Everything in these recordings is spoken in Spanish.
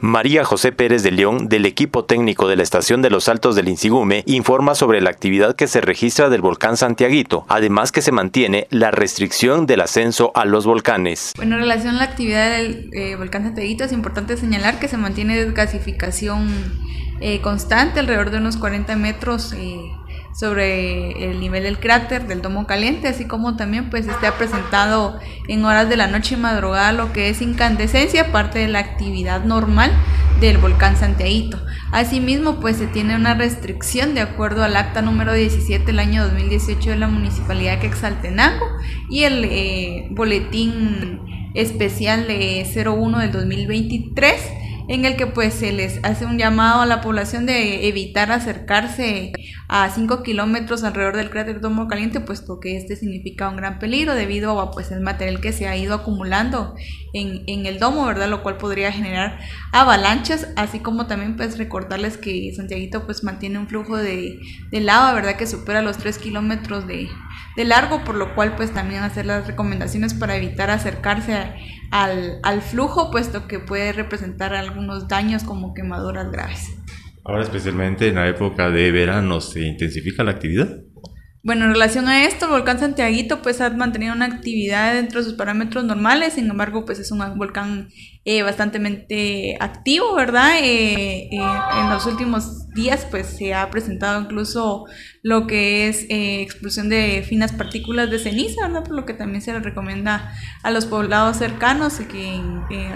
María José Pérez de León, del equipo técnico de la estación de los Altos del Insigume, informa sobre la actividad que se registra del volcán Santiaguito, además que se mantiene la restricción del ascenso a los volcanes. Bueno, en relación a la actividad del eh, volcán Santiaguito, es importante señalar que se mantiene desgasificación eh, constante, alrededor de unos 40 metros. Eh, sobre el nivel del cráter del domo caliente, así como también pues ha presentado en horas de la noche y madrugada lo que es incandescencia, parte de la actividad normal del volcán Santiaguito. Asimismo, pues se tiene una restricción de acuerdo al acta número 17 del año 2018 de la Municipalidad de Quexaltenango y el eh, boletín especial de 01 del 2023 en el que pues se les hace un llamado a la población de evitar acercarse a 5 kilómetros alrededor del cráter Domo Caliente, puesto que este significa un gran peligro debido a pues el material que se ha ido acumulando en, en el domo, ¿verdad? Lo cual podría generar avalanchas, así como también pues recordarles que Santiaguito pues mantiene un flujo de, de lava, ¿verdad? Que supera los 3 kilómetros de, de largo, por lo cual pues también hacer las recomendaciones para evitar acercarse al, al flujo, puesto que puede representar algunos daños como quemaduras graves. Ahora especialmente en la época de verano se intensifica la actividad. Bueno, en relación a esto, volcán Santiaguito pues ha mantenido una actividad dentro de sus parámetros normales, sin embargo pues es un volcán eh, bastante activo, ¿verdad? Eh, eh, en los últimos días pues se ha presentado incluso lo que es expulsión de finas partículas de ceniza, ¿no? Por lo que también se le recomienda a los poblados cercanos que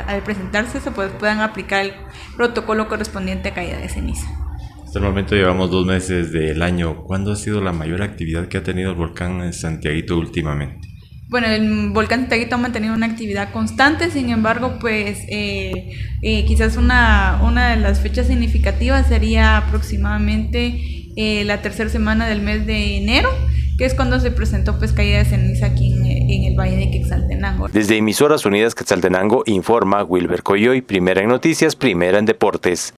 al presentarse se puedan aplicar el protocolo correspondiente a caída de ceniza. Hasta el momento llevamos dos meses del año. ¿Cuándo ha sido la mayor actividad que ha tenido el volcán en Santiaguito últimamente? Bueno, el volcán Santiaguito ha mantenido una actividad constante, sin embargo, pues eh, eh, quizás una, una de las fechas significativas sería aproximadamente eh, la tercera semana del mes de enero, que es cuando se presentó pues caída de ceniza aquí en, en el valle de Quetzaltenango. Desde Emisoras Unidas Quetzaltenango informa Wilber Coyoy, primera en noticias, primera en deportes.